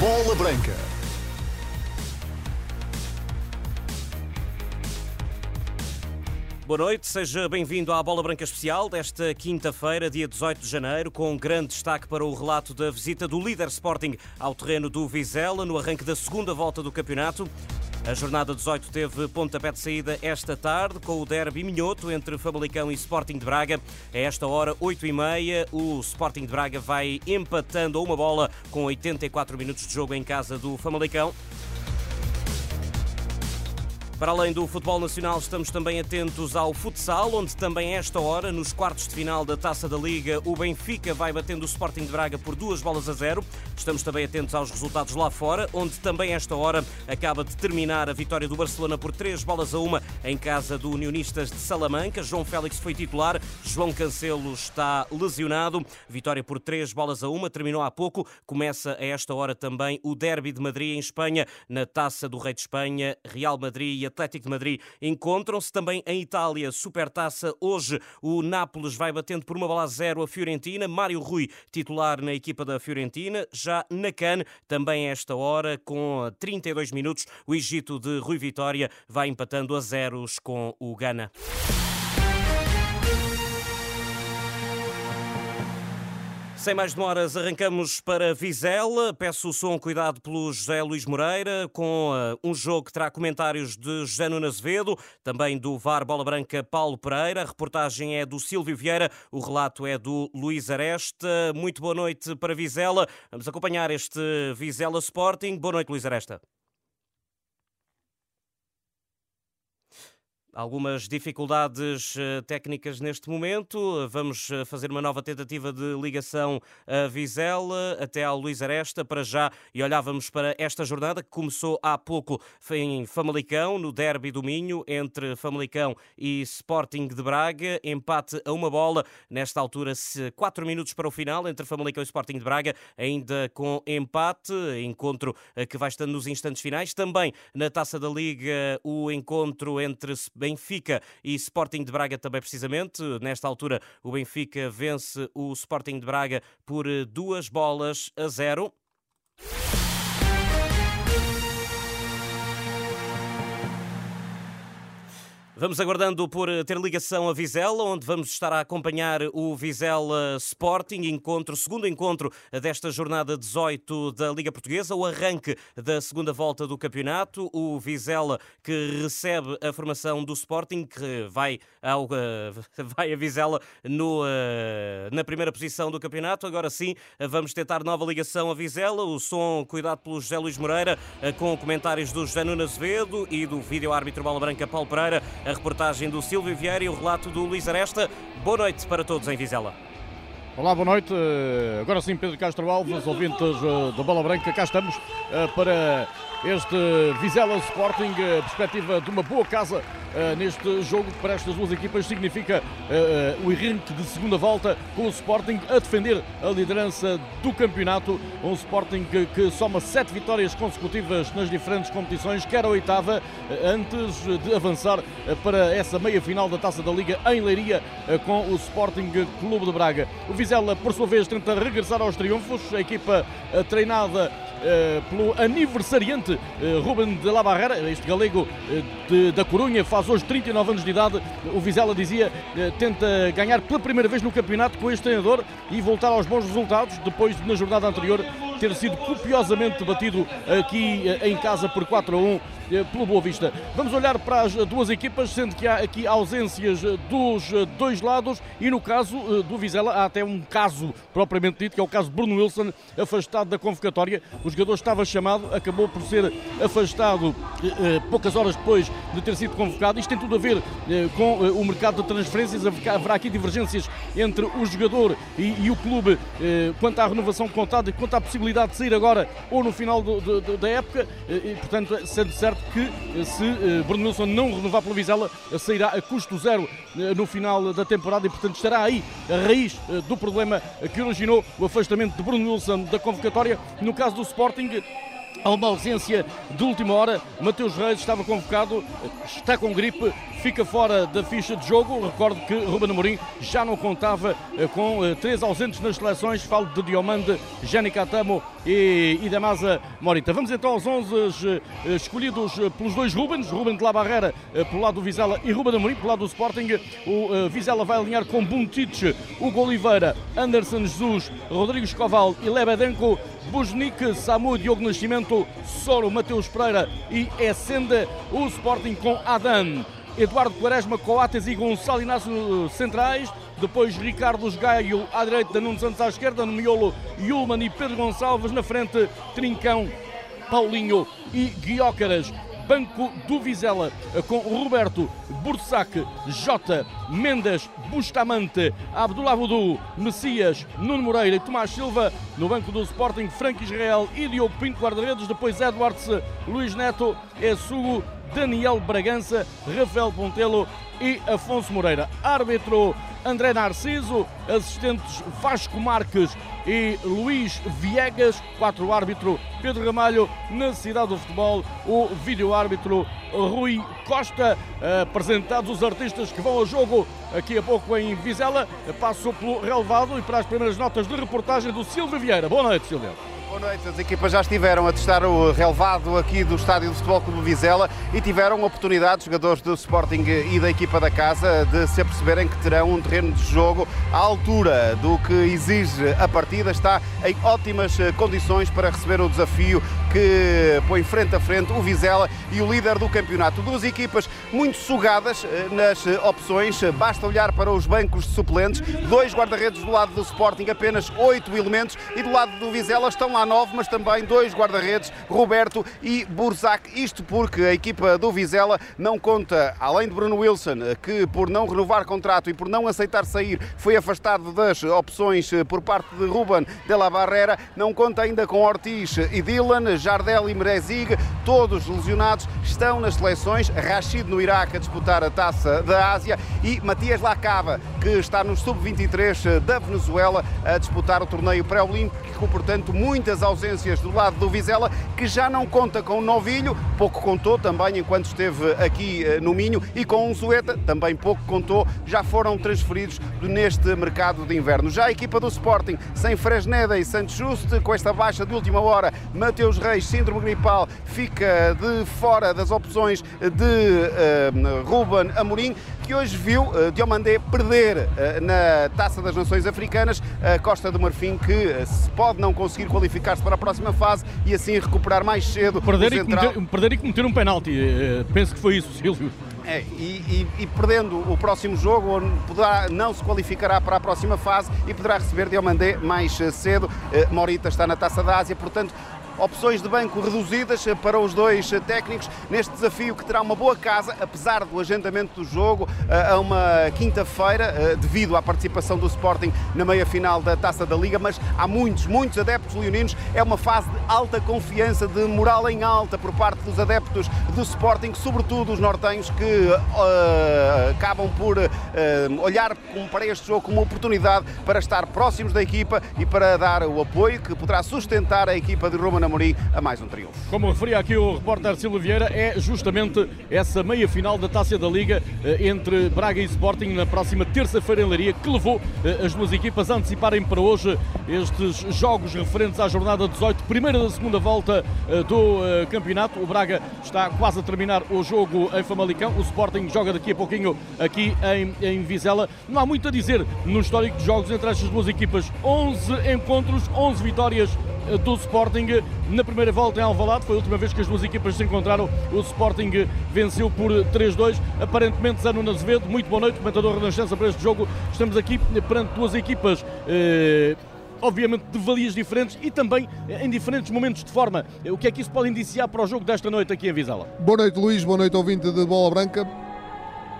Bola Branca. Boa noite, seja bem-vindo à Bola Branca Especial desta quinta-feira, dia 18 de janeiro, com grande destaque para o relato da visita do líder Sporting ao terreno do Vizela no arranque da segunda volta do campeonato. A jornada 18 teve pontapé de saída esta tarde com o derby minhoto entre Famalicão e Sporting de Braga. A esta hora, 8h30, o Sporting de Braga vai empatando a uma bola com 84 minutos de jogo em casa do Famalicão. Para além do futebol nacional, estamos também atentos ao futsal, onde também esta hora, nos quartos de final da Taça da Liga, o Benfica vai batendo o Sporting de Braga por duas bolas a zero. Estamos também atentos aos resultados lá fora, onde também esta hora acaba de terminar a vitória do Barcelona por três bolas a uma em casa do Unionistas de Salamanca. João Félix foi titular, João Cancelo está lesionado. Vitória por três bolas a uma, terminou há pouco. Começa a esta hora também o Derby de Madrid em Espanha, na Taça do Rei de Espanha, Real Madrid e Atlético de Madrid encontram-se também em Itália. Supertaça hoje o Nápoles vai batendo por uma bola a zero a Fiorentina. Mário Rui, titular na equipa da Fiorentina. Já na CAN, também esta hora, com 32 minutos, o Egito de Rui Vitória vai empatando a zeros com o Ghana. Sem mais demoras, arrancamos para Vizela. Peço o som cuidado pelo José Luís Moreira, com uh, um jogo que terá comentários de José Nuno Azevedo, também do VAR Bola Branca Paulo Pereira. A reportagem é do Silvio Vieira, o relato é do Luís Aresta. Muito boa noite para Vizela. Vamos acompanhar este Vizela Sporting. Boa noite, Luís Aresta. Algumas dificuldades eh, técnicas neste momento. Vamos eh, fazer uma nova tentativa de ligação a Vizela até ao Luís Aresta para já e olhávamos para esta jornada que começou há pouco em Famalicão, no derby do Minho, entre Famalicão e Sporting de Braga. Empate a uma bola. Nesta altura, quatro minutos para o final entre Famalicão e Sporting de Braga, ainda com empate. Encontro eh, que vai estando nos instantes finais. Também na Taça da Liga, o encontro entre Benfica e Sporting de Braga também precisamente. Nesta altura, o Benfica vence o Sporting de Braga por duas bolas a zero. Vamos aguardando por ter ligação a Vizela, onde vamos estar a acompanhar o Vizela Sporting, encontro, segundo encontro desta jornada 18 da Liga Portuguesa, o arranque da segunda volta do campeonato. O Vizela que recebe a formação do Sporting, que vai, ao, vai a Vizela no, eh, na primeira posição do campeonato. Agora sim, vamos tentar nova ligação a Vizela. O som cuidado pelo José Luís Moreira, eh, com comentários do José Nuno Azevedo e do vídeo-árbitro Bola Branca Paulo Pereira a reportagem do Silvio Vieira e o relato do Luís Aresta. Boa noite para todos em Vizela. Olá, boa noite. Agora sim, Pedro Castro Alves, ouvintes eh, da Bola Branca, cá estamos eh, para este Vizela Sporting, a perspectiva de uma boa casa uh, neste jogo para estas duas equipas significa uh, o arranque de segunda volta com o Sporting a defender a liderança do campeonato. Um Sporting que, que soma sete vitórias consecutivas nas diferentes competições, quer a oitava, antes de avançar para essa meia final da Taça da Liga em Leiria com o Sporting Clube de Braga. O Vizela, por sua vez, tenta regressar aos triunfos. A equipa treinada uh, pelo aniversariante uh, Ruben de la Barrera, este galego uh, de, da Corunha, faz hoje 39 anos de idade. O Vizela dizia, tenta ganhar pela primeira vez no campeonato com este treinador e voltar aos bons resultados, depois de na jornada anterior ter sido copiosamente batido aqui em casa por 4 a 1 eh, pelo Boa Vista. Vamos olhar para as duas equipas, sendo que há aqui ausências dos dois lados e no caso eh, do Vizela há até um caso propriamente dito, que é o caso de Bruno Wilson, afastado da convocatória. O jogador estava chamado, acabou por ser afastado eh, poucas horas depois de ter sido convocado. Isto tem tudo a ver com o mercado de transferências. Haverá aqui divergências entre o jogador e, e o clube quanto à renovação contada e quanto à possibilidade de sair agora ou no final do, do, da época. E, portanto, sendo certo que eh, se eh, Bruno Wilson não renovar pelo Vizela, eh, sairá a custo zero no final da temporada e, portanto, estará aí a raiz do problema que originou o afastamento de Bruno Wilson da convocatória. No caso do Sporting, Há uma ausência de última hora. Mateus Reis estava convocado, está com gripe, fica fora da ficha de jogo. Recordo que Ruben Amorim já não contava eh, com eh, três ausentes nas seleções. Falo de Diomande, Jani Catamo e, e Damasa Morita. Vamos então aos 11 eh, escolhidos pelos dois Rubens. Ruben de la Barrera pelo lado do Vizela e Ruben Amorim pelo lado do Sporting. O Vizela vai alinhar com Buntic, Hugo Oliveira, Anderson Jesus, Rodrigo Escoval e Lebedenko. Buznik, Samu, Diogo Nascimento, Soro, Mateus Pereira e Essenda. O Sporting com Adam, Eduardo Quaresma, Coates e Gonçalo Inácio centrais. Depois Ricardo Gaio à direita, Nuno Santos à esquerda, no miolo Yulman e Pedro Gonçalves na frente, Trincão, Paulinho e Guiócaras banco do Vizela, com Roberto, Bursac, Jota, Mendes, Bustamante, Abdullah Vudu, Messias, Nuno Moreira e Tomás Silva. No banco do Sporting, Frank Israel e Diogo Pinto, guarda-redes. Depois Edwards, Luís Neto, Essugo, Daniel Bragança, Rafael Pontelo e Afonso Moreira. Árbitro André Narciso, assistentes Vasco Marques e Luís Viegas, quatro árbitro Pedro Ramalho, na cidade do futebol, o vídeo árbitro Rui Costa, apresentados os artistas que vão ao jogo aqui a pouco em Vizela, passo pelo relevado e para as primeiras notas de reportagem do Silvio Vieira. Boa noite, Silvio. Boa noite. As equipas já estiveram a testar o relevado aqui do Estádio de Futebol Clube Vizela e tiveram oportunidade, os jogadores do Sporting e da equipa da casa, de se aperceberem que terão um terreno de jogo à altura do que exige a partida. Está em ótimas condições para receber o desafio que põe frente a frente o Vizela e o líder do campeonato. Duas equipas muito sugadas eh, nas eh, opções. Basta olhar para os bancos de suplentes. Dois guarda-redes do lado do Sporting, apenas oito elementos. E do lado do Vizela estão lá nove, mas também dois guarda-redes, Roberto e Burzac. Isto porque a equipa do Vizela não conta, além de Bruno Wilson, que por não renovar contrato e por não aceitar sair, foi afastado das opções eh, por parte de Ruben de la Barrera, não conta ainda com Ortiz e Dylan, Jardel e Merezig, todos lesionados, estão nas seleções. Rashid no Iraque a disputar a taça da Ásia. E Matias Lacava, que está no sub-23 da Venezuela a disputar o torneio pré-olímpico, portanto, muitas ausências do lado do Vizela, que já não conta com o Novilho, pouco contou também enquanto esteve aqui eh, no Minho, e com o Zueta, também pouco contou, já foram transferidos neste mercado de inverno. Já a equipa do Sporting, sem Fresneda e Santos Juste, com esta baixa de última hora, Mateus Reis, síndrome gripal, fica de fora das opções de uh, Ruben Amorim, que hoje viu uh, Diomandé perder uh, na Taça das Nações Africanas a Costa do Marfim, que se pode não conseguir qualificar-se para a próxima fase e assim recuperar mais cedo perder central. E cometer, perder e cometer um penalti, penso que foi isso, Silvio. É, e, e, e, perdendo o próximo jogo, poderá, não se qualificará para a próxima fase e poderá receber Diomandé mais cedo. Morita está na Taça da Ásia, portanto, opções de banco reduzidas para os dois técnicos neste desafio que terá uma boa casa, apesar do agendamento do jogo a uma quinta-feira, devido à participação do Sporting na meia-final da Taça da Liga, mas há muitos, muitos adeptos leoninos. É uma fase de alta confiança, de moral em alta por parte dos adeptos do Sporting, sobretudo os nortenhos que uh, acabam por uh, olhar para este jogo como oportunidade para estar próximos da equipa e para dar o apoio que poderá sustentar a equipa de Roma Amorim a mais um triunfo. Como referia aqui o repórter Silvio Vieira, é justamente essa meia-final da Taça da Liga eh, entre Braga e Sporting na próxima terça-feira em Leiria que levou eh, as duas equipas a anteciparem para hoje estes jogos referentes à jornada 18, primeira da segunda volta eh, do campeonato. O Braga está quase a terminar o jogo em Famalicão, o Sporting joga daqui a pouquinho aqui em, em Vizela. Não há muito a dizer no histórico de jogos entre estas duas equipas. 11 encontros, 11 vitórias do Sporting na primeira volta em Alvalade. Foi a última vez que as duas equipas se encontraram. O Sporting venceu por 3-2. Aparentemente, Zé Nuno Azevedo, muito boa noite, comentador Renascença para este jogo. Estamos aqui perante duas equipas. Eh, obviamente de valias diferentes e também em diferentes momentos de forma. O que é que isso pode indiciar para o jogo desta noite aqui em Vizela? Boa noite, Luís. Boa noite, ouvinte de Bola Branca.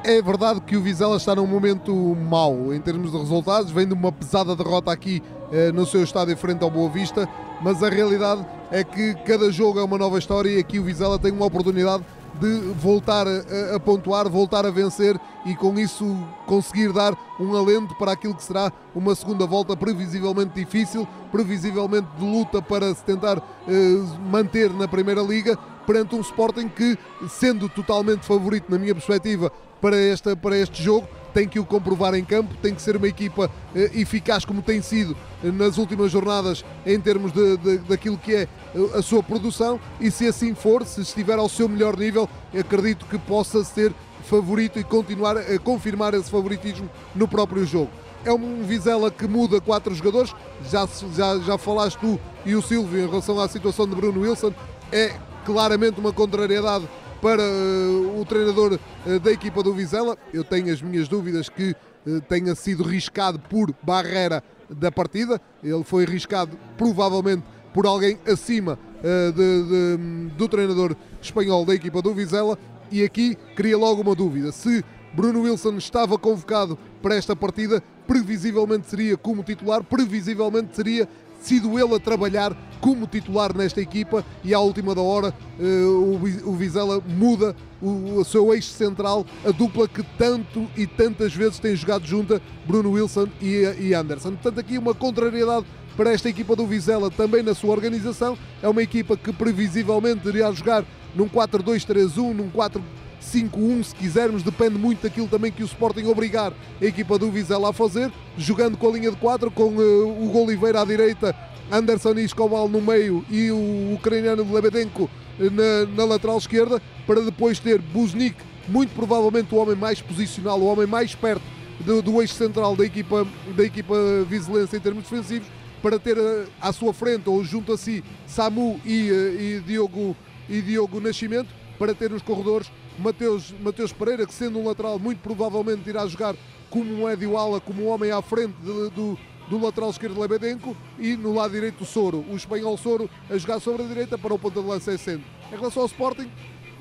É verdade que o Vizela está num momento mau em termos de resultados, vem de uma pesada derrota aqui eh, no seu estádio frente ao Boa Vista, mas a realidade é que cada jogo é uma nova história e aqui o Vizela tem uma oportunidade de voltar a, a, pontuar, voltar a vencer e com isso conseguir dar um alento para aquilo que será uma segunda volta previsivelmente difícil, previsivelmente de luta para se tentar eh, manter na Primeira Liga, perante um Sporting que, sendo totalmente favorito na minha perspectiva para, esta, para este jogo, tem que o comprovar em campo, tem que ser uma equipa eh, eficaz como tem sido eh, nas últimas jornadas em termos de, de, daquilo que é eh, a sua produção. E se assim for, se estiver ao seu melhor nível, acredito que possa ser favorito e continuar a confirmar esse favoritismo no próprio jogo. É um Vizela que muda quatro jogadores, já, já, já falaste tu e o Silvio em relação à situação de Bruno Wilson, é claramente uma contrariedade para uh, o treinador uh, da equipa do Vizela. Eu tenho as minhas dúvidas que uh, tenha sido riscado por Barreira da partida. Ele foi riscado provavelmente por alguém acima de, de, do treinador espanhol da equipa do Vizela. E aqui cria logo uma dúvida: se Bruno Wilson estava convocado para esta partida, previsivelmente seria como titular, previsivelmente seria sido ele a trabalhar como titular nesta equipa e à última da hora uh, o Vizela muda o, seu eixo central, a dupla que tanto e tantas vezes tem jogado junta, Bruno Wilson e, Anderson. Portanto, aqui uma contrariedade para esta equipa do Vizela também na sua organização. É uma equipa que previsivelmente iria jogar num 4-2-3-1, num 4-5-1, se quisermos, depende muito daquilo também que o Sporting obrigar a equipa do Vizela a fazer, jogando com a linha de 4, com uh, o Oliveira à direita Anderson Escobar no meio e o ucraniano Lebedenko na, na, lateral esquerda, para depois ter Buznik, muito provavelmente o homem mais posicional, o homem mais perto do, do eixo central da equipa, da equipa vizelense em termos defensivos, para ter eh, à sua frente ou junto a si Samu e, eh, e, Diogo, e Diogo Nascimento, para ter nos corredores Mateus, Mateus Pereira, que sendo um lateral muito provavelmente irá jogar como um médio ala, como um homem à frente de, do, do lateral esquerdo Lebedenko e no lado direito o Soro, o espanhol Soro a jogar sobre a direita para o ponta de lança Essendo. Em relação ao Sporting,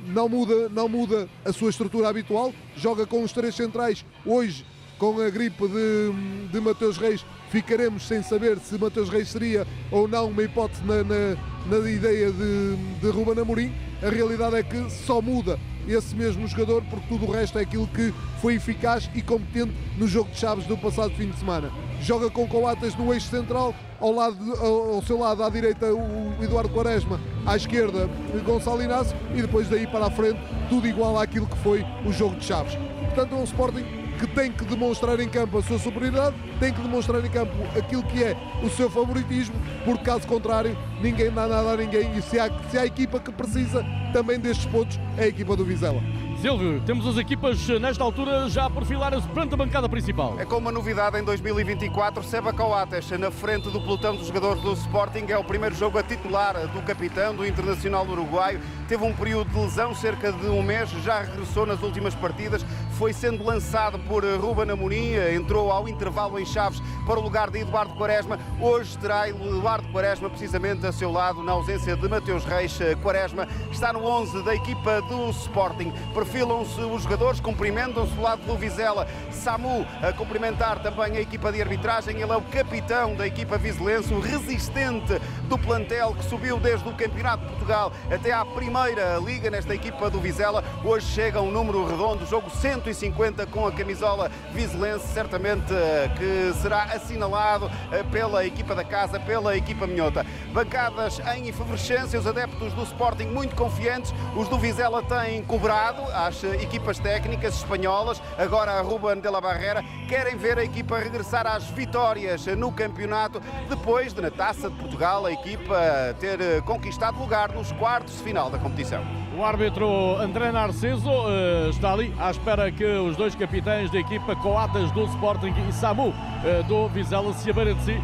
não muda, não muda a sua estrutura habitual, joga com os três centrais hoje com a gripe de, de Mateus Reis, ficaremos sem saber se Mateus Reis seria ou não uma hipótese na, na, na ideia de, de Ruben Amorim. A realidade é que só muda esse mesmo jogador, porque tudo o resto é aquilo que foi eficaz e competente no jogo de Chaves do passado fim de semana. Joga com Coates no eixo central, ao, lado, ao, seu lado à direita o Eduardo Quaresma, à esquerda Gonçalo Inácio e depois daí para a frente tudo igual àquilo que foi o jogo de Chaves. Portanto, é um Sporting que tem que demonstrar em campo a sua superioridade, tem que demonstrar em campo aquilo que é o seu favoritismo, porque caso contrário, ninguém dá nada a ninguém e se há, se há equipa que precisa também destes pontos, é a equipa do Vizela. Silvio, temos as equipas nesta altura já a perfilar-se perante a bancada principal. É com uma novidade em 2024, Seba Coates na frente do pelotão dos jogadores do Sporting. É o primeiro jogo a titular do capitão do Internacional Uruguaio. Teve um período de lesão, cerca de um mês, já regressou nas últimas partidas. Foi sendo lançado por Ruben Amorim, entrou ao intervalo em Chaves para o lugar de Eduardo Quaresma. Hoje terá Eduardo Quaresma precisamente a seu lado, na ausência de Mateus Reis. Quaresma está no 11 da equipa do Sporting perfilam-se os jogadores, cumprimentam-se do lado do Vizela. Samu a cumprimentar também a equipa de arbitragem. Ele é o capitão da equipa vizelense, o resistente do plantel que subiu desde o Campeonato de Portugal até à primeira liga nesta equipa do Vizela. Hoje chega um número redondo, jogo 150 com a camisola vizelense, certamente eh, que será assinalado eh, pela equipa da casa, pela equipa minhota. Bancadas em efervescência, os adeptos do Sporting muito confiantes, os do Vizela têm cobrado às equipas técnicas espanholas, agora a Ruben de la Barrera, querem ver a equipa regressar às vitórias no campeonato, depois de na Taça de Portugal a equipa ter conquistado lugar nos quartos de final da competição. O árbitro André Narciso uh, está ali à espera que os dois capitães da equipa, Coatas do Sporting e Samu uh, do Vizela, se aberem de si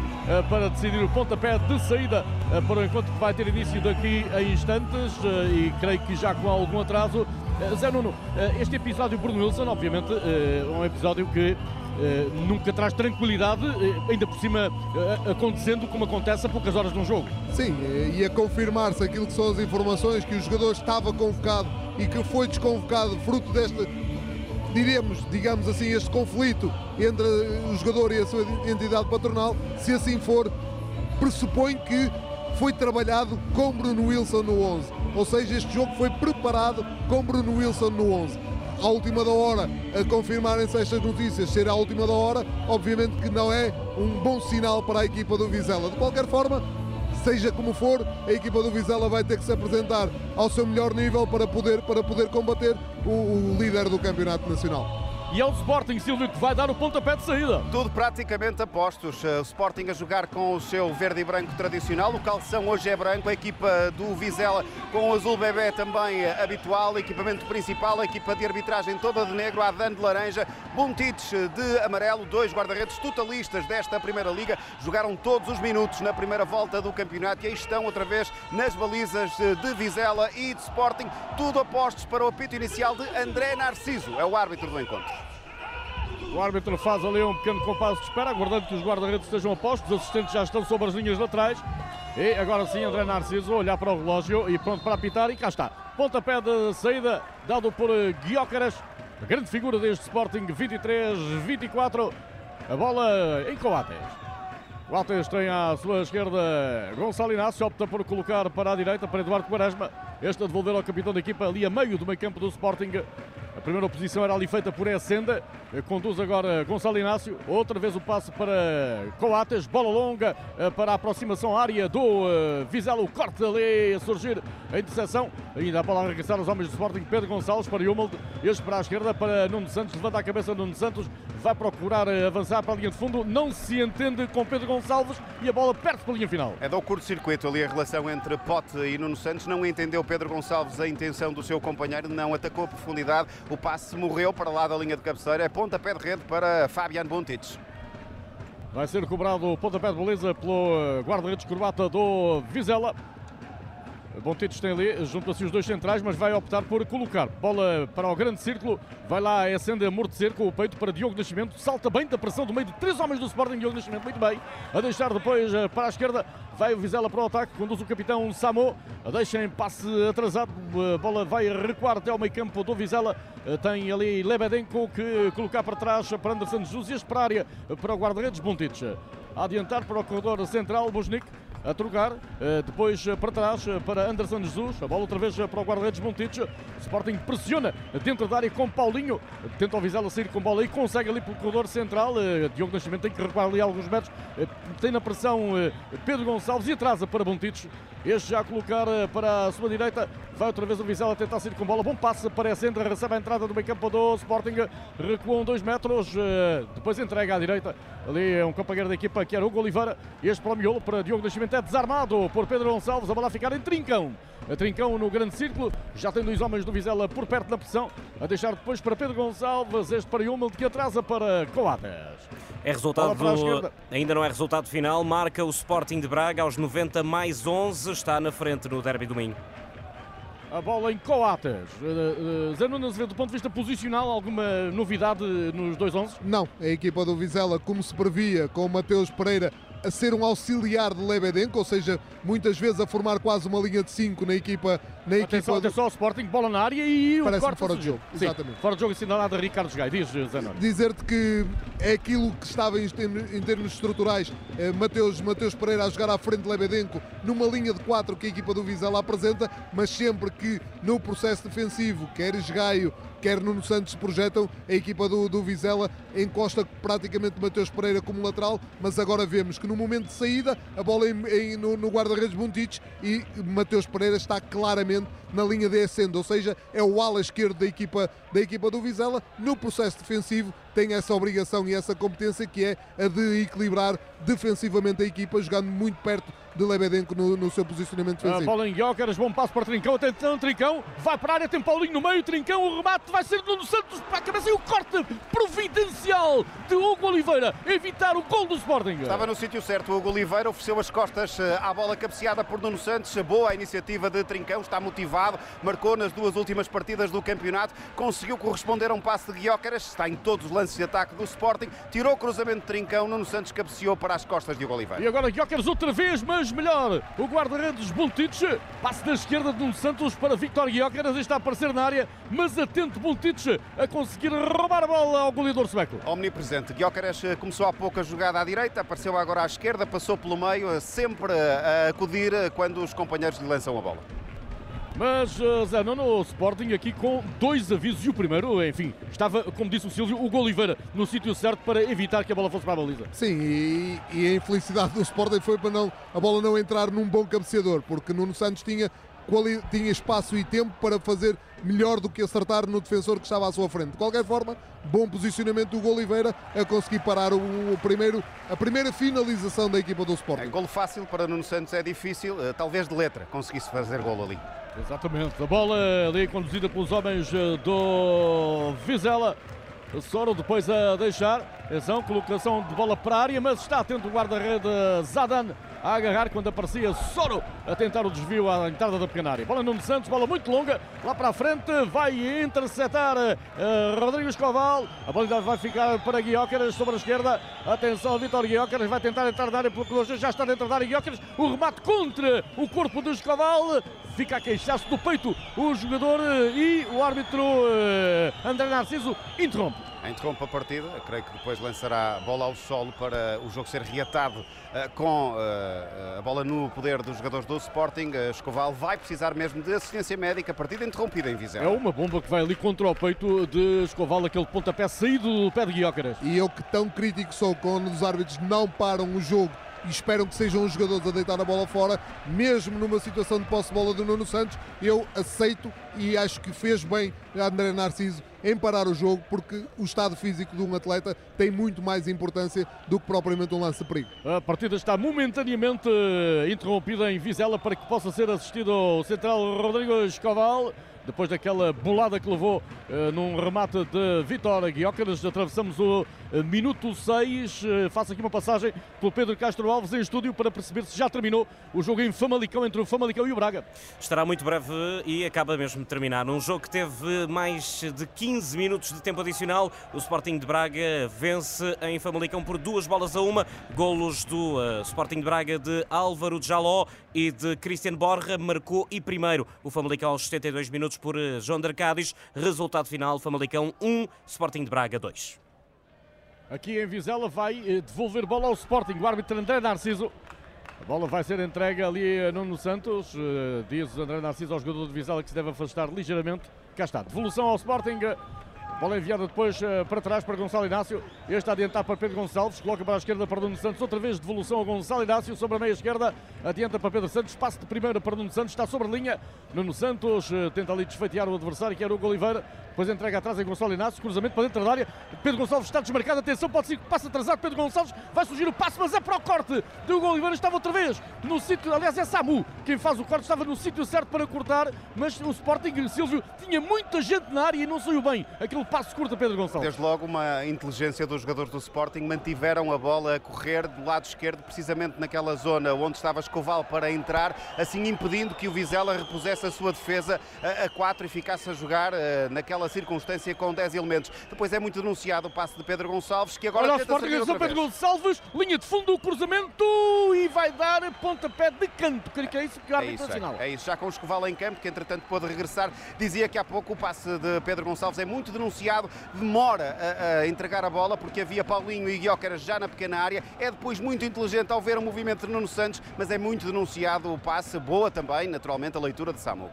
para decidir o pontapé de saída para o encontro que vai ter início daqui a instantes e creio que já com algum atraso. Zé Nuno, este episódio Bruno Wilson, obviamente, é um episódio que nunca traz tranquilidade, ainda por cima acontecendo como acontece a poucas horas de um jogo. Sim, e a confirmar-se aquilo que são as informações que o jogador estava convocado e que foi desconvocado fruto deste, diremos, digamos assim, este conflito entre o jogador e a sua entidade patronal, se assim for, pressupõe que foi trabalhado com Bruno Wilson no 11. Ou seja, este jogo foi preparado com Bruno Wilson no 11 à última da hora a confirmarem-se estas notícias, ser à última da hora, obviamente que não é um bom sinal para a equipa do Vizela. De qualquer forma, seja como for, a equipa do Vizela vai ter que se apresentar ao seu melhor nível para poder, para poder combater o, o líder do Campeonato Nacional. E é o Sporting, Silvio, que vai dar o pontapé de saída. Tudo praticamente a postos. O Sporting a jogar com o seu verde e branco tradicional. O calção hoje é branco. A equipa do Vizela com o azul bebê também habitual. Equipamento principal, a equipa de arbitragem toda de negro. Adan de laranja. Buntites de amarelo. Dois guarda-redes totalistas desta Primeira Liga. Jogaram todos os minutos na primeira volta do campeonato e aí estão outra vez nas balizas de Vizela e de Sporting. Tudo apostos para o apito inicial de André Narciso. É o árbitro do encontro. O árbitro faz ali um pequeno compasso de espera, aguardando que os guarda-redes estejam apostos. Os assistentes já estão sobre as linhas laterais. E agora sim, André Narciso olhar para o relógio e pronto para apitar. E cá está. Pontapé de saída dado por Guiócaras, a grande figura deste Sporting 23-24. A bola em Coates. Coates tem à sua esquerda Gonçalo Inácio, opta por colocar para a direita para Eduardo Quaresma. Este a devolver ao capitão da equipa ali a meio do meio campo do Sporting. A primeira oposição era ali feita por Essenda. Conduz agora Gonçalo Inácio. Outra vez o passo para Coates. Bola longa eh, para a aproximação à área do eh, Vizela. O corte ali a surgir a interseção. Ainda a bola a regressar aos homens do Sporting. Pedro Gonçalves para Hummel. Este para a esquerda para Nuno Santos. Levanta a cabeça Nuno Santos. Vai procurar eh, avançar para a linha de fundo. Não se entende com Pedro Gonçalves e a bola perde para a linha final. É do curto-circuito ali a relação entre Pote e Nuno Santos. Não entendeu Pedro Gonçalves a intenção do seu companheiro. Não atacou a profundidade. O passe morreu para lá da linha de cabeceira. É pontapé de rede para Fabian Buntic. Vai ser cobrado o pontapé de beleza pelo guarda-redes croata do Vizela. Bontitos tem ali, junto-se os dois centrais, mas vai optar por colocar bola para o grande círculo. Vai lá, acende a mortecer com o peito para Diogo Nascimento. Salta bem da pressão do meio de três homens do Sporting. Diogo Nascimento, muito bem. A deixar depois eh, para a esquerda. Vai o Vizela para o ataque, conduz o capitão Samo. Deixa em passe atrasado. A bola vai recuar até ao meio campo do Vizela. Eh, tem ali Lebedenko que colocar para trás para Anderson Jesus e para a área para o guarda-redes Bontitos. A adiantar para o corredor central, Bosnik a trocar, eh, depois eh, para trás eh, para Anderson Jesus, a bola outra vez para o guarda-redes Montijo, Sporting pressiona dentro da área com Paulinho, tenta o Vizela sair com bola e consegue ali pelo corredor central, Diogo Nascimento tem que recuar ali alguns metros, tem na pressão Pedro Gonçalves e atrasa para Montijo, este já a colocar para a sua direita, vai outra vez o Vizela tentar sair com bola, bom passe para Essendra, recebe a entrada do meio campo do Sporting, recuam dois metros, depois entrega à direita, ali é um companheiro da equipa que era Hugo Oliveira, este para o miolo, para Diogo Nascimento. É desarmado por Pedro Gonçalves, a bola a ficar em trincão. A trincão no grande círculo, já tem dois homens do Vizela por perto da pressão, a deixar depois para Pedro Gonçalves, este para Hummel que atrasa para Coates. É resultado do... ainda não é resultado final, marca o Sporting de Braga aos 90 mais 11, está na frente no Derby do Minho. A bola em Coates. Uh, uh, Zé Nunes, do ponto de vista posicional, alguma novidade nos dois 11? Não, a equipa do Vizela, como se previa, com o Mateus Pereira a ser um auxiliar de Lebedenko, ou seja, muitas vezes a formar quase uma linha de 5 na equipa. Na atenção, equipa atenção ao Sporting, bola na área e o corte fora de jogo. Sim, exatamente. Fora de jogo assinalado a Ricardo Gai. Diz, Zanon. Dizer-te que é aquilo que estava em, em termos estruturais, eh, Mateus, Mateus Pereira a jogar à frente de Lebedenko numa linha de 4 que a equipa do Vizela apresenta, mas sempre que no processo defensivo, quer Esgaio, quer Nuno Santos projetam, a equipa do, do Vizela encosta praticamente Mateus Pereira como lateral, mas agora vemos que no momento de saída a bola em, em, no, no guarda-redes Buntic e Mateus Pereira está claramente na linha de ascendo, ou seja, é o ala esquerdo da equipa, da equipa do Vizela no processo defensivo tem essa obrigação e essa competência que é a de equilibrar defensivamente a equipa, jogando muito perto de Lebedenko no, no seu posicionamento defensivo. A bola em bom passo para Trincão, atenção Trincão, vai para a área, tem Paulinho no meio, Trincão, o remate vai ser Nuno Santos para a cabeça e o corte providencial de Hugo Oliveira, evitar o gol do Sporting. Estava no sítio certo, o Hugo Oliveira ofereceu as costas eh, à bola cabeceada por Nuno Santos, boa a iniciativa de Trincão, está motivado, marcou nas duas últimas partidas do campeonato, conseguiu corresponder a um passe de Guiocaras, está em todos os lances lance de ataque do Sporting, tirou o cruzamento de Trincão, Nuno Santos cabeceou para as costas de Hugo Oliveira. E agora Guiocas outra vez, mas melhor, o guarda-redes Buntites, passe da esquerda de Nuno Santos para Victor Guiocas, está a aparecer na área, mas atento Buntites a conseguir roubar a bola ao goleador sueco. Omnipresente, Guiocas eh, começou há pouco a jogada à direita, apareceu agora à esquerda, passou pelo meio, eh, sempre a acudir eh, quando os companheiros lhe lançam a bola. Mas uh, Zé Nuno, o Sporting aqui com dois avisos e o primeiro, enfim, estava, como disse o Silvio, o gol Oliveira no sítio certo para evitar que a bola fosse para a baliza. Sim, e, e a infelicidade do Sporting foi para não, a bola não entrar num bom cabeceador, porque Nuno Santos tinha, tinha espaço e tempo para fazer melhor do que acertar no defensor que estava à sua frente. De qualquer forma, bom posicionamento do Oliveira a conseguir parar o, o, primeiro, a primeira finalização da equipa do Sporting. É, golo fácil para Nuno Santos é difícil, eh, talvez de letra conseguisse fazer golo ali. Exatamente. A bola ali conduzida pelos homens eh, do Vizela. Soro depois a deixar. Atenção, colocação de bola para a área, mas está atento o guarda-rede Zadan a agarrar quando aparecia Soro a tentar o desvio à entrada da pequena área. Bola Nuno Santos, bola muito longa, lá para a frente, vai interceptar uh, Rodrigo Escoval. A bola vai ficar para Guióqueras sobre a esquerda. Atenção, Vitor Guióqueras vai tentar entrar na área pelo já está dentro da área. Guióqueras, o remate contra o corpo de Escoval. Fica a queixar-se do peito o jogador eh, e o árbitro uh, André Narciso interrompe interrompe a partida. Creio que depois lançará a bola ao solo para o jogo ser reatado uh, com uh, a bola no poder dos jogadores do Sporting. Uh, Escoval vai precisar mesmo de assistência médica. Partida interrompida em Viseu. É uma bomba que vai ali contra o peito de Escoval, aquele pontapé saído do pé de Guiócaras. E eu que tão crítico sou quando os árbitros não param o jogo e esperam que sejam os jogadores a deitar a bola fora, mesmo numa situação de posse de bola do Nuno Santos, eu aceito e acho que fez bem a André Narciso em parar o jogo, porque o estado físico de um atleta tem muito mais importância do que propriamente um lance de perigo. A partida está momentaneamente interrompida em Vizela para que possa ser assistido o central Rodrigo Escoval depois daquela bolada que levou uh, num remate de Vitória Guiócaras. Atravessamos o uh, minuto 6. Uh, faço aqui uma passagem pelo Pedro Castro Alves em estúdio para perceber se já terminou o jogo em Famalicão entre o Famalicão e o Braga. Estará muito breve e acaba mesmo de terminar. Num jogo que teve mais de 15 minutos de tempo adicional, o Sporting de Braga vence em Famalicão por duas bolas a uma. Golos do Sporting de Braga de Álvaro Jaló e de Cristian Borja marcou e primeiro o Famalicão aos 72 minutos por eh, João de Arcades. Resultado final, Famalicão 1, Sporting de Braga 2. Aqui em Vizela vai eh, devolver bola ao Sporting, o árbitro André Narciso. A bola vai ser entregue ali a Nuno Santos. Eh, diz André Narciso ao jogador de Vizela que se deve afastar ligeiramente. Cá está, devolução ao Sporting. Bola enviada depois uh, para trás para Gonçalo Inácio. Este a adiantar para Pedro Gonçalves. Coloca para a esquerda para Nuno Santos. Outra vez devolução a Gonçalo Inácio sobre a meia esquerda. Adianta para Pedro Santos. Passo de primeira para Nuno Santos. Está sobre a linha. Nuno Santos uh, tenta ali desfeitear o adversário, que era o Oliveira. Depois entrega atrás em Gonçalo Inácio. Cruzamento para dentro da área. Pedro Gonçalves está desmarcado. Atenção, pode ser que passe atrasado. Pedro Gonçalves vai surgir o passo, mas é para o corte. Do Hugo Oliveira estava outra vez no sítio. Aliás, é Samu quem faz o corte. Estava no sítio certo para cortar, mas o Sporting, Silvio, tinha muita gente na área e não saiu bem. Aquele passo curto a Pedro Gonçalves. Desde logo, uma inteligência dos jogadores do Sporting mantiveram a bola a correr do lado esquerdo, precisamente naquela zona onde estava Escoval para entrar, assim impedindo que o Vizela repusesse a sua defesa a 4 e ficasse a jogar uh, naquela circunstância com 10 elementos. Depois é muito denunciado o passe de Pedro Gonçalves, que agora Olha tenta o Sporting, Pedro Gonçalves, linha de fundo, o cruzamento e vai dar pontapé de canto. Creio que é isso que o é isso, é, é isso, já com o Escoval em campo, que entretanto pôde regressar, dizia que há pouco o passe de Pedro Gonçalves é muito denunciado, demora demora a, a, entregar a bola porque havia Paulinho e Guiócaras já na pequena área. É depois muito inteligente ao ver o movimento de Nuno Santos, mas é muito denunciado o passe. Boa também, naturalmente, a leitura de Samu.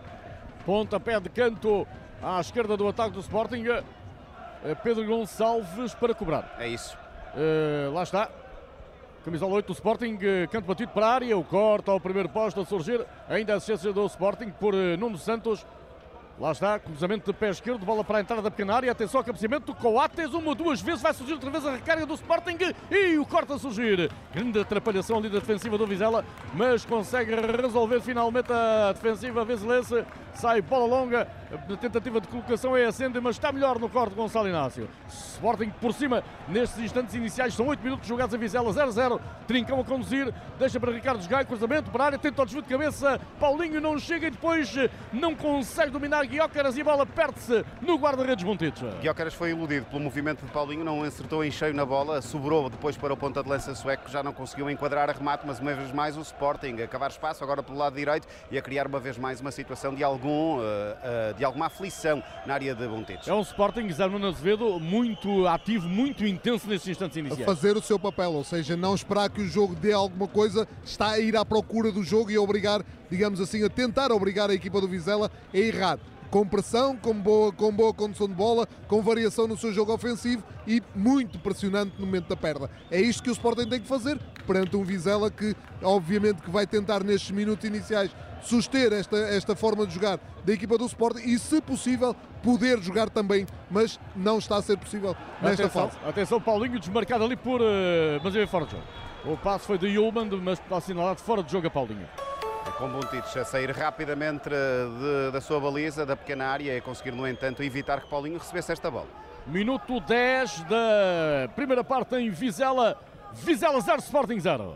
Pontapé de canto à esquerda do ataque do Sporting. Eh, Pedro Gonçalves para cobrar. É isso. Uh, lá está. Camisola 8 do Sporting, eh, canto batido para a área, o corte ao primeiro posto a surgir, ainda a assistência do Sporting por Nuno Santos. Lá está, cruzamento de pé esquerdo, bola para a entrada da pequena área. Atenção ao cabeceamento do Coates, uma ou duas vezes vai surgir outra vez a recarga do Sporting e o corta a surgir. Grande atrapalhação ali da defensiva do Vizela, mas consegue resolver finalmente a defensiva vizelense. Sai bola longa, a tentativa de colocação é acende, mas está melhor no corte Gonçalo Inácio. Sporting por cima nestes instantes iniciais, são 8 minutos jogados a Vizela 0-0. Trincão a conduzir, deixa para Ricardo Gai, cruzamento para a área, tenta o desvio de cabeça. Paulinho não chega e depois não consegue dominar Guiócaras e a bola perde-se no guarda-redes Montitos. Guiócaras foi iludido pelo movimento de Paulinho, não acertou em cheio na bola, sobrou depois para o ponta de lança sueco, já não conseguiu enquadrar a remate, mas uma vez mais o Sporting a cavar espaço agora pelo lado direito e a criar uma vez mais uma situação de algum, uh, uh, de de alguma aflição na área de Bontetes. É um Sporting, Zé Nuno Azevedo, muito ativo, muito intenso nestes instantes a iniciais. fazer o seu papel, ou seja, não esperar que o jogo dê alguma coisa, está a ir à procura do jogo e a obrigar, digamos assim, a tentar obrigar a equipa do Vizela a errar. Com pressão, com boa, com boa condução de bola, com variação no seu jogo ofensivo e muito pressionante no momento da perda. É isto que o Sporting tem que fazer perante um Vizela que, obviamente, que vai tentar nestes minutos iniciais suster esta, esta forma de jogar da equipa do Sporting e, se possível, poder jogar também, mas não está a ser possível nesta Atenção, fase. atenção, Paulinho desmarcado ali por. Uh, mas é fora de jogo. O passo foi de Yulman, mas assinalado fora de jogo a Paulinho. Com Bontites a sair rapidamente de- da sua baliza, da pequena área, e conseguir, no entanto, evitar que Paulinho recebesse esta bola. Minuto 10 da primeira parte em Vizela. Vizela 0, Sporting 0.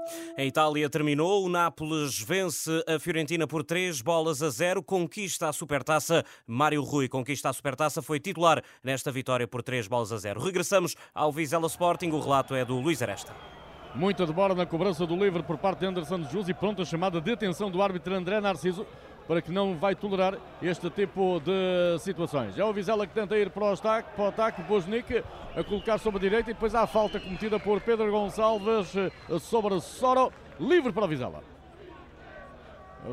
A Itália terminou, o Nápoles vence a Fiorentina por 3 bolas a 0, conquista a Supertaça. Mário Rui conquista a Supertaça, foi titular nesta vitória por 3 bolas a 0. Regressamos ao Vizela Sporting, o relato é do Luís Aresta. Muita demora na cobrança do livre por parte de Anderson Jus e pronta chamada de atenção do árbitro André Narciso para que não vai tolerar este tipo de situações. É o Vizela que tenta ir para o ataque, para o ataque, Bosnick a colocar sobre a direita e depois há a falta cometida por Pedro Gonçalves eh, sobre Soro, livre para o Vizela.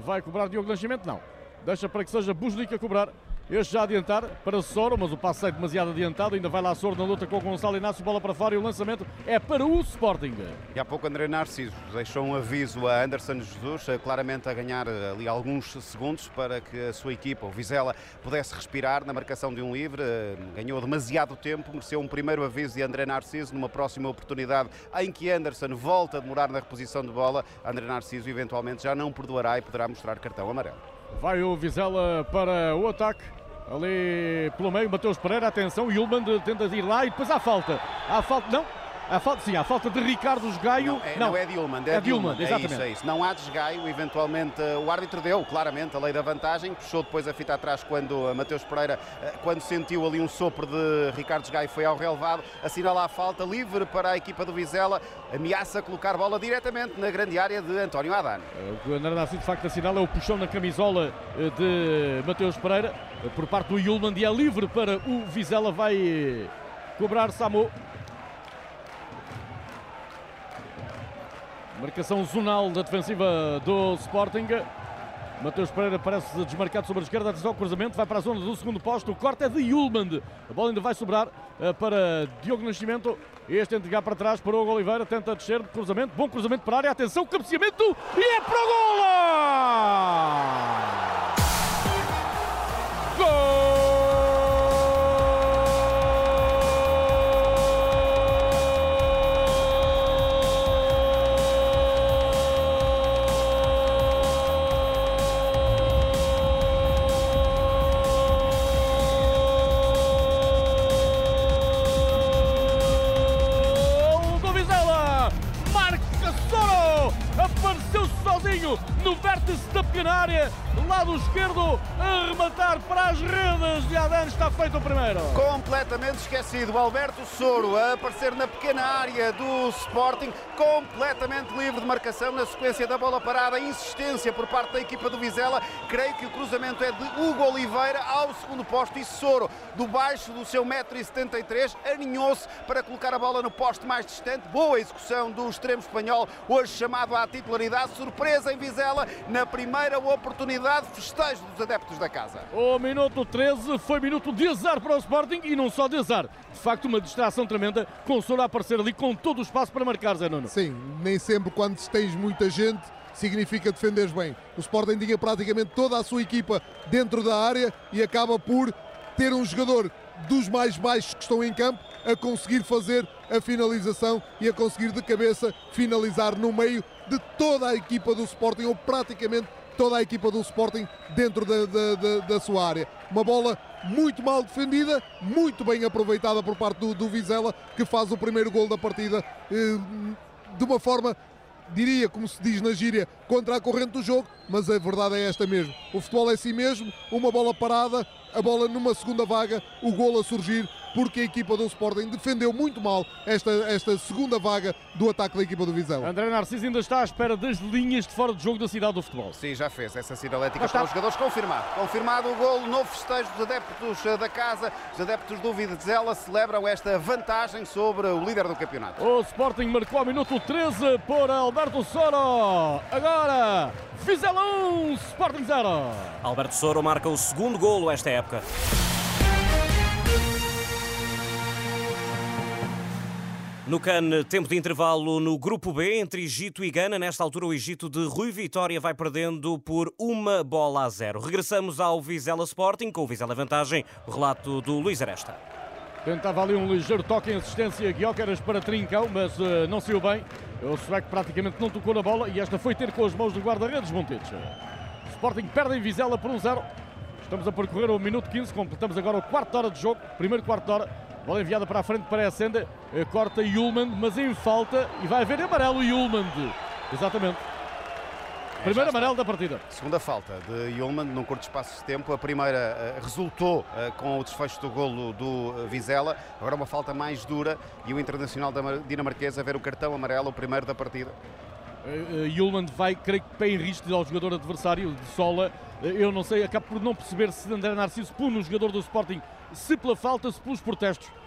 Vai cobrar Diogo Nascimento? Não. Deixa para que seja Bosnick a cobrar. Este já adiantar para Soro, mas o passo sai demasiado adiantado. Ainda vai lá Soro na luta com o Gonçalo Inácio, bola para fora e o lançamento é para o Sporting. E há pouco André Narciso deixou um aviso a Anderson Jesus, eh, claramente a ganhar eh, ali alguns segundos para que a sua equipa, o Vizela, pudesse respirar na marcação de um livre. Eh, Ganhou demasiado tempo, mereceu um primeiro aviso de André Narciso numa próxima oportunidade em que Anderson volta a demorar na reposição de bola. André Narciso eventualmente já não perdoará e poderá mostrar cartão amarelo. Vai o Vizela para o ataque. Ali pelo meio, Mateus Pereira, atenção, Yulman tenta ir lá e depois há falta. Há falta, não, há falta, sim, há falta de Ricardo Gaio. Não, é, não é Dilman, é, é Dilman, Dilman, é exatamente. isso, é isso. Não há desgaio, eventualmente eh, o árbitro deu claramente a lei da vantagem, puxou depois a fita atrás quando eh, Mateus Pereira, eh, quando sentiu ali um sopro de Ricardo Desgaio, foi ao relevado, assinala a falta livre para a equipa do Vizela, ameaça colocar bola diretamente na grande área de António Adano. O que o Narciso de facto assinala é o puxão na camisola de Mateus Pereira por parte do Yulman e é livre para o Vizela. Vai cobrar Samu. Marcação zonal da defensiva do Sporting. Mateus Pereira parece desmarcado sobre a esquerda. Atenção ao cruzamento, vai para a zona do segundo posto. O corte é de Yulman. A bola ainda vai sobrar eh, para Diogo Nascimento. Este entregar para trás para o Oliveira. Tenta descer de cruzamento. Bom cruzamento para a área. Atenção, cabeceamento e é para o golo! 선수 no vértice da pequena área, lado esquerdo, a rematar para as redes de Adan. Está feito o primeiro. Completamente esquecido, Alberto Soro a aparecer na pequena área do Sporting, completamente livre de marcação na sequência da bola parada, insistência por parte da equipa do Vizela. Creio que o cruzamento é de Hugo Oliveira ao segundo posto e Soro, do baixo do seu 1,73m, aninhou-se para colocar a bola no poste mais distante. Boa execução do extremo espanhol, hoje chamado à titularidade. Surpresa em Vizela, na primeira oportunidade, festejo dos adeptos da casa. O minuto 13 foi minuto de azar para o Sporting e não só de azar. De facto, uma distração tremenda com o Soro a aparecer ali com todo o espaço para marcar, Zé Nuno. Sim, nem sempre quando tens muita gente significa defenderes bem. O Sporting tinha praticamente toda a sua equipa dentro da área e acaba por ter um jogador dos mais baixos que estão em campo a conseguir fazer a finalização e a conseguir de cabeça finalizar no meio de toda a equipa do Sporting, ou praticamente toda a equipa do Sporting dentro da, da- da- da sua área. Uma bola muito mal defendida, muito bem aproveitada por parte do, do Vizela, que faz o primeiro gol da partida eh, de uma forma diria, como se diz na gíria, contra a corrente do jogo, mas a verdade é esta mesmo. O futebol é assim mesmo, uma bola parada, a bola numa segunda vaga, o golo a surgir, porque a equipa do Sporting defendeu muito mal esta, esta segunda vaga do ataque da equipa do Vizela. André Narciso ainda está à espera das linhas de fora de jogo da cidade do futebol. Sim, já fez essa sinalética para os jogadores. Confirmado. Confirmado o golo, novo festejo dos adeptos eh, da casa. Os adeptos do Vizela celebram esta vantagem sobre o líder do campeonato. O Sporting marcou ao minuto 13 por Alberto Soro. Agora, Vizela 1, Sporting 0. Alberto Soro marca o segundo golo esta época. No CAN, tempo de intervalo no grupo B entre Egito e Gana. Nesta altura, o Egito de Rui Vitória vai perdendo por uma bola a zero. Regressamos ao Vizela Sporting com o Vizela Vantagem. O relato do Luís Aresta. Tentava ali um ligeiro toque em assistência Guiócaras para Trincão, mas uh, não saiu bem. O sueco praticamente não tocou na bola e esta foi ter com as mãos do guarda-redes Montetes. Sporting perde em Vizela por um zero. Estamos a percorrer o minuto 15, completamos agora o quarto hora de jogo, primeiro quarto hora. Bola enviada para a frente para a Senda, eh, corta Yulman, mas em falta e vai haver amarelo Yulman. Exatamente. Primeiro amarelo da partida. Segunda falta de Yulman num curto espaço de tempo. A primeira uh, resultou uh, com o desfecho do golo do uh, Vizela. Agora uma falta mais dura e o Internacional da dinamarquesa a ver o cartão amarelo, o primeiro da partida. Yulman vai, creio que, pé em risco ao jogador adversário de Sola. eu não sei, acabo por não perceber se André Narciso pune o jogador do Sporting, se pela falta, se pelos protestos.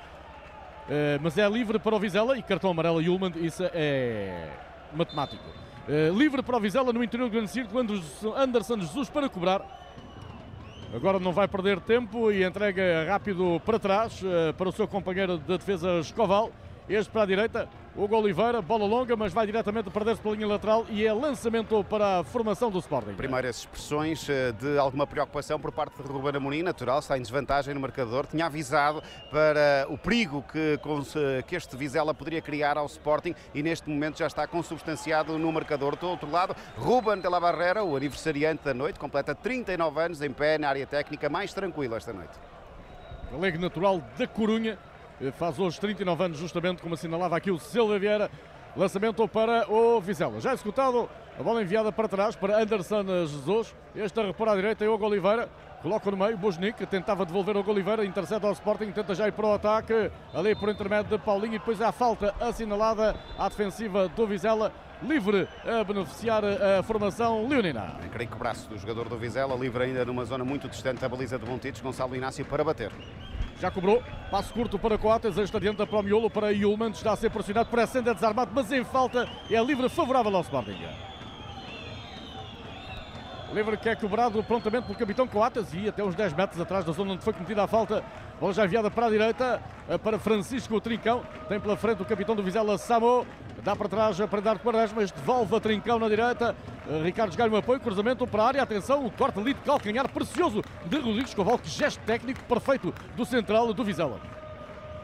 Mas é livre para o Vizela e cartão amarelo Yulman, isso é matemático. Uh, livre para o Vizela no interior do grande círculo, Anderson Jesus para cobrar. Agora não vai perder tempo e entrega rápido para trás uh, para o seu companheiro de defesa Escoval. Este para a direita, Hugo Oliveira, bola longa, mas vai diretamente perder-se pela linha lateral e é lançamento para a formação do Sporting. Primeiras expressões eh, de alguma preocupação por parte de Ruben Amorim, natural, está em desvantagem no marcador, tinha avisado para o perigo que, que este Vizela poderia criar ao Sporting e neste momento já está consubstanciado no marcador. Do outro lado, Ruben de la Barrera, o aniversariante da noite, completa 39 anos em pé na área técnica, mais tranquila esta noite. Galego natural da Corunha, faz hoje 39 anos, justamente como assinalava aqui o Silva Vieira. Lançamento para o Vizela. Já executado, a bola enviada para trás para Anderson Jesus. Este a repor à direita é o Oliveira. Coloca no meio, Bosnick tentava devolver o Oliveira, intercepta ao Sporting, tenta já ir para o ataque, ali por intermédio de Paulinho, e depois há falta assinalada à defensiva do Vizela, livre a beneficiar a formação leonina. Creio que o braço do jogador do Vizela, livre ainda numa zona muito distante da baliza de Montitos, Gonçalo Inácio para bater. Já cobrou. Passo curto para Coates. Este adianta para o miolo. Para Yulman. Está a ser pressionado. Por Sender desarmado. Mas em falta. É livre favorável ao Sporting. Livre que é cobrado prontamente pelo capitão Coates e até uns 10 metros atrás da zona onde foi cometida a falta. Bola já enviada para a direita, eh, para Francisco Trincão. Tem pela frente o capitão do Vizela, Samo. Dá para trás para dar Quaresma, mas devolve a Trincão na direita. Eh, Ricardo ganha um apoio, cruzamento para a área. Atenção, o corte ali de calcanhar precioso de Rodrigues Coval. Que gesto técnico perfeito do central do Vizela.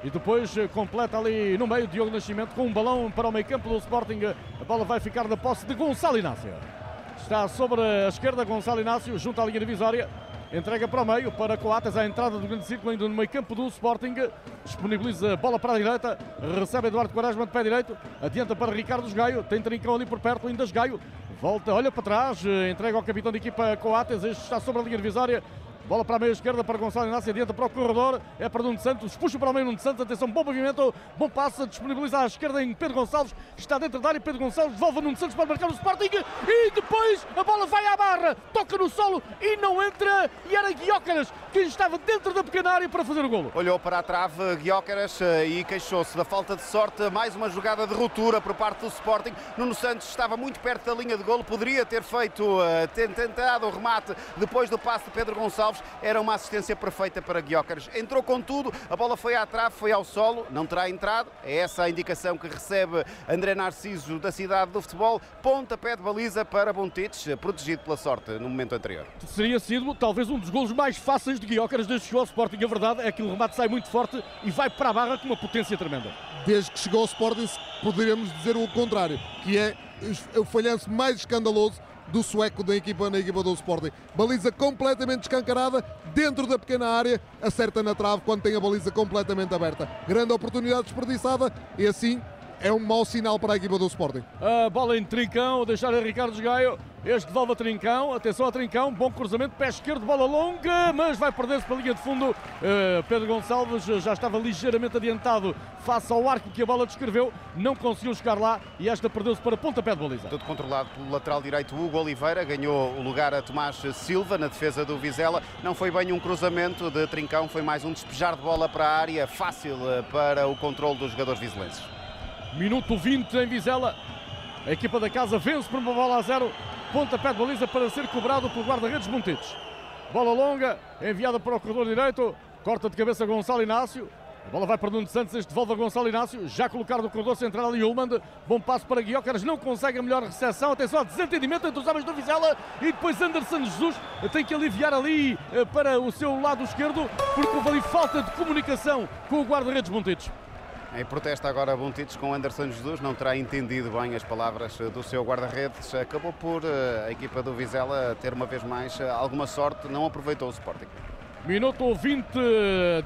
E depois eh, completa ali no meio Diogo Nascimento com um balão para o meio campo do Sporting. A bola vai ficar na posse de Gonçalo Inácio. Está sobre a esquerda Gonçalo Inácio, junto à linha divisória. Entrega para o meio, para Coates, a entrada do grande círculo, ainda no meio campo do Sporting. Disponibiliza a bola para a direita, recebe Eduardo Quaresma de pé direito, adianta para Ricardo Gaio, tem Trincão ali por perto, ainda Gaio, volta, olha para trás, entrega ao capitão de equipa Coates, este está sobre a linha divisória, Bola para a meia esquerda para Gonçalo Inácio, adianta para o corredor, é para Nuno Santos, puxa para o meio Nuno Santos, atenção, bom movimento, bom passe, disponibiliza à esquerda em Pedro Gonçalves, está dentro da área, Pedro Gonçalves. Devolve Nuno Santos para marcar o Sporting. E depois a bola vai à barra, toca no solo e não entra. E era Guiócaras quem estava dentro da pequena área para fazer o golo. Olhou para a trave Guiócaras eh, e queixou-se da falta de sorte, mais uma jogada de ruptura por parte do Sporting, Nuno Santos estava muito perto da linha de golo, poderia ter feito, eh, tentado o remate depois do passe de Pedro Gonçalves, era uma assistência perfeita para Guiócaras. Entrou com tudo, a bola foi à trave, foi ao solo, não terá entrado. É essa a indicação que recebe André Narciso da cidade do futebol. Pontapé de baliza para Bontites, protegido pela sorte no momento anterior. Seria sido talvez um dos golos mais fáceis de Guiócaras desde que chegou ao Sporting. A verdade é que o remate sai muito forte e vai para a barra com uma potência tremenda. Desde que chegou ao Sporting, poderíamos dizer o contrário, que é o falhanço mais escandaloso do sueco da equipa na equipa do Sporting. Baliza completamente escancarada, dentro da pequena área, acerta na trave quando tem a baliza completamente aberta. Grande oportunidade desperdiçada e assim é um mau sinal para a equipa do Sporting. A bola em trincão, deixar a Ricardo Gaio. Este devolve a Trincão, atenção a Trincão, bom cruzamento, pé esquerdo, bola longa, mas vai perder-se para a linha de fundo. Uh, Pedro Gonçalves já estava ligeiramente adiantado face ao arco que a bola descreveu, não conseguiu chegar lá e esta perdeu-se para pontapé de baliza. Tudo controlado pelo lateral direito Hugo Oliveira, ganhou o lugar a Tomás Silva na defesa do Vizela. Não foi bem um cruzamento de Trincão, foi mais um despejar de bola para a área, fácil eh, para o controle dos jogadores vizelenses. Minuto 20 em Vizela. A equipa da casa vence por uma bola a zero. Pontapé de baliza para ser cobrado pelo guarda-redes Montitos. Bola longa, enviada para o corredor direito. Corta de cabeça Gonçalo Inácio. A bola vai para Nuno Santos, este devolve a Gonçalo Inácio, já colocado no corredor central ali Ullmann. Bom passo para Guiócaras, não consegue a melhor recepção. Atenção desentendimento entre os homens do Vizela e depois Anderson Jesus tem que aliviar ali eh, para o seu lado esquerdo, porque houve ali falta de comunicação com o guarda-redes Montitos. Em protesto agora Buntites com Anderson Jesus, não terá entendido bem as palavras do seu guarda-redes. Acabou por eh, a equipa do Vizela ter uma vez mais eh, alguma sorte, não aproveitou o Sporting. Minuto 20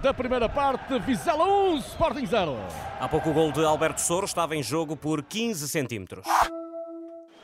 da primeira parte, Vizela 1, Sporting 0. Há pouco o gol de Alberto Soro estava em jogo por 15 centímetros.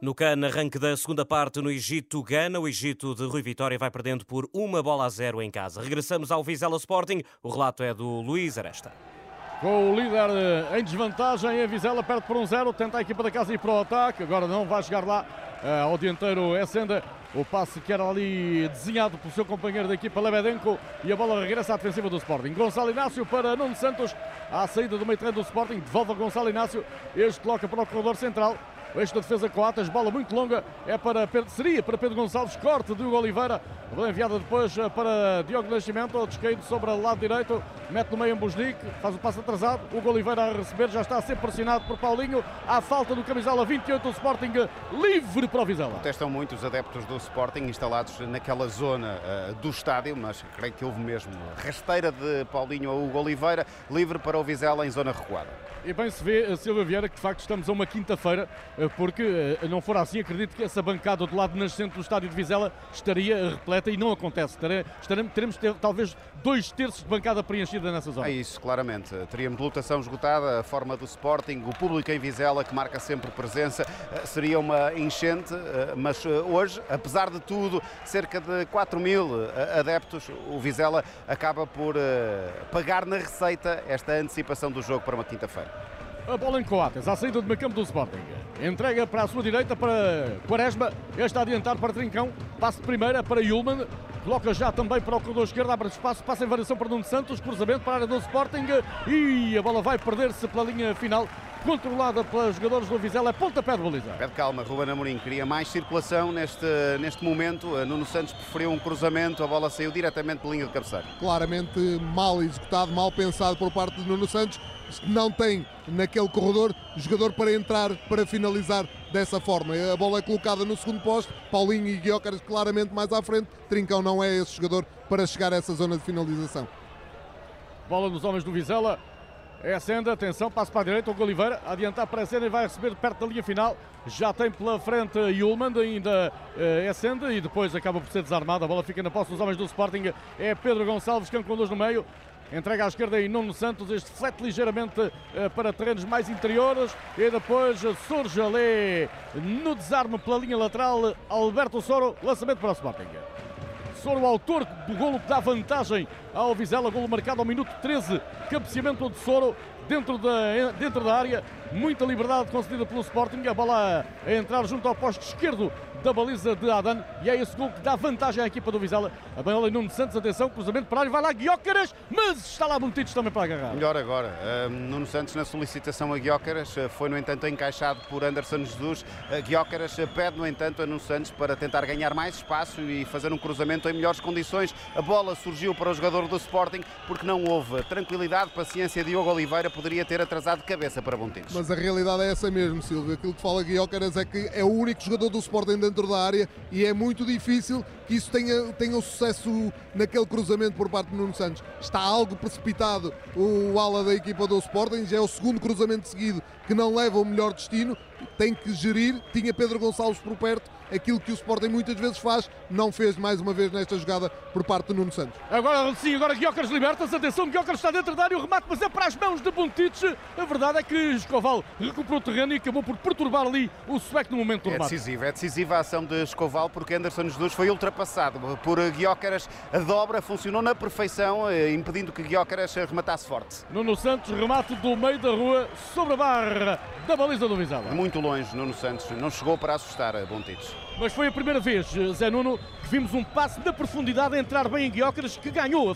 No CAN, arranque da segunda parte no Egito, Gana. O Egito de Rui Vitória vai perdendo por uma bola a zero em casa. Regressamos ao Vizela Sporting. O relato é do Luís Aresta. Com o líder eh, em desvantagem, a Vizela perde por um zero. Tenta a equipa da casa ir para o ataque. Agora não vai chegar lá eh, ao dianteiro Essenda. O passe que era ali desenhado pelo seu companheiro da equipa Lebedenko e a bola regressa à defensiva do Sporting. Gonçalo Inácio para Nuno Santos, à saída do meio terreno do Sporting, devolve a Gonçalo Inácio, este coloca para o corredor central, esta defesa com atas, bola muito longa, é para Pedro, seria para Pedro Gonçalves, corte de Hugo Oliveira, bola enviada depois eh, para Diogo Nascimento, descaído sobre o lado direito, mete no meio um Busnic, faz o passo atrasado, Hugo Oliveira a receber, já está a ser pressionado por Paulinho, à falta do camisola 28 do Sporting, livre para o Vizela. Protestam muito os adeptos do Sporting instalados naquela zona uh, do estádio, mas creio que houve mesmo rasteira de Paulinho a Hugo Oliveira, livre para o Vizela em zona recuada. E bem se vê, Silva Vieira, que de facto estamos a uma quinta-feira, eh, porque eh, não for assim, acredito que essa bancada do lado nascente do estádio de Vizela estaria repleta e não acontece. Teremos ter, talvez dois terços de bancada preenchida nessa zona. É isso, claramente. Teríamos lotação esgotada, a forma do Sporting, o público em Vizela, que marca sempre presença, eh, seria uma enchente, mas hoje, apesar de tudo, cerca de 4 mil adeptos, o Vizela acaba por pagar na receita esta antecipação do jogo para uma quinta-feira. A bola em Coates, à saída do meio campo do Sporting. Entrega para a sua direita para Quaresma. Este a adiantar para Trincão. Passe de primeira para Yulman. Coloca já também para o corredor esquerdo, abre espaço, passa em variação para Nuno Santos, cruzamento para a área do Sporting e a bola vai perder-se pela linha final controlada pelos jogadores do Vizela, é pontapé de baliza. Pede calma, Ruben Amorim queria mais circulação neste, neste momento. Nuno Santos preferiu um cruzamento, a bola saiu diretamente pela linha de cabeceira. Claramente mal executado, mal pensado por parte de Nuno Santos não tem naquele corredor jogador para entrar, para finalizar dessa forma. A bola é colocada no segundo posto, Paulinho e Guiócaras claramente mais à frente. Trincão não é esse jogador para chegar a essa zona de finalização. Bola dos homens do Vizela. É a senda, atenção, passo para a direita, o Oliveira, adiantar para a senda e vai receber perto da linha final. Já tem pela frente Yulman, ainda é a senda e depois acaba por ser desarmado. A bola fica na posse dos homens do Sporting. É Pedro Gonçalves, que conduz no meio. Entrega à esquerda e Nuno Santos, este flete ligeiramente uh, para terrenos mais interiores. E depois surge ali no desarme pela linha lateral Alberto Soro, lançamento para o Sporting. Soro, autor do golo que dá vantagem ao Vizela, golo marcado ao minuto 13, cabeceamento de Soro dentro da, dentro da área, muita liberdade concedida pelo Sporting, a bola a entrar junto ao posto esquerdo da baliza de Adan e é esse gol que dá vantagem à equipa do Vizela. A bola em Nuno Santos, atenção, cruzamento para a área, vai lá Guiócaras, mas está lá Montitos também para agarrar. Melhor agora, uh, Nuno Santos na solicitação a Guiócaras, uh, foi no entanto encaixado por Anderson Jesus. Uh, Guiócaras pede no entanto a Nuno Santos para tentar ganhar mais espaço e fazer um cruzamento em melhores condições. A bola surgiu para o jogador do Sporting porque não houve tranquilidade, paciência de Diogo Oliveira poderia ter atrasado de cabeça para Montijo. Mas a realidade é essa mesmo, Silvio. Aquilo que fala Guiócaras é que é o único jogador do Sporting dentro da área e é muito difícil que isso tenha, tenha um sucesso naquele cruzamento por parte de Nuno Santos. Está algo precipitado o ala da equipa do Sporting, já é o segundo cruzamento seguido que não leva o melhor destino, tem que gerir. Tinha Pedro Gonçalves por perto, aquilo que o Sporting muitas vezes faz, não fez mais uma vez nesta jogada por parte de Nuno Santos. Agora sim, agora Guiocas liberta-se, atenção, Guiocas está dentro da área, o remate, mas é para as mãos de Buntic. A verdade é que Escoval recuperou o terreno e acabou por perturbar ali o sueco no momento do É remate. decisiva, é decisiva a ação de Escoval porque Anderson Jesus foi ultrapassado por Guiócaras. A dobra funcionou na perfeição, eh, impedindo que Guiócaras rematasse forte. Nuno Santos, remate do meio da rua, sobre a barra da baliza do Vizela. Muito longe, Nuno Santos. Não chegou para assustar a Bontites. Mas foi a primeira vez, Zé Nuno, que vimos um passe da profundidade a entrar bem em Guiócaras, que ganhou a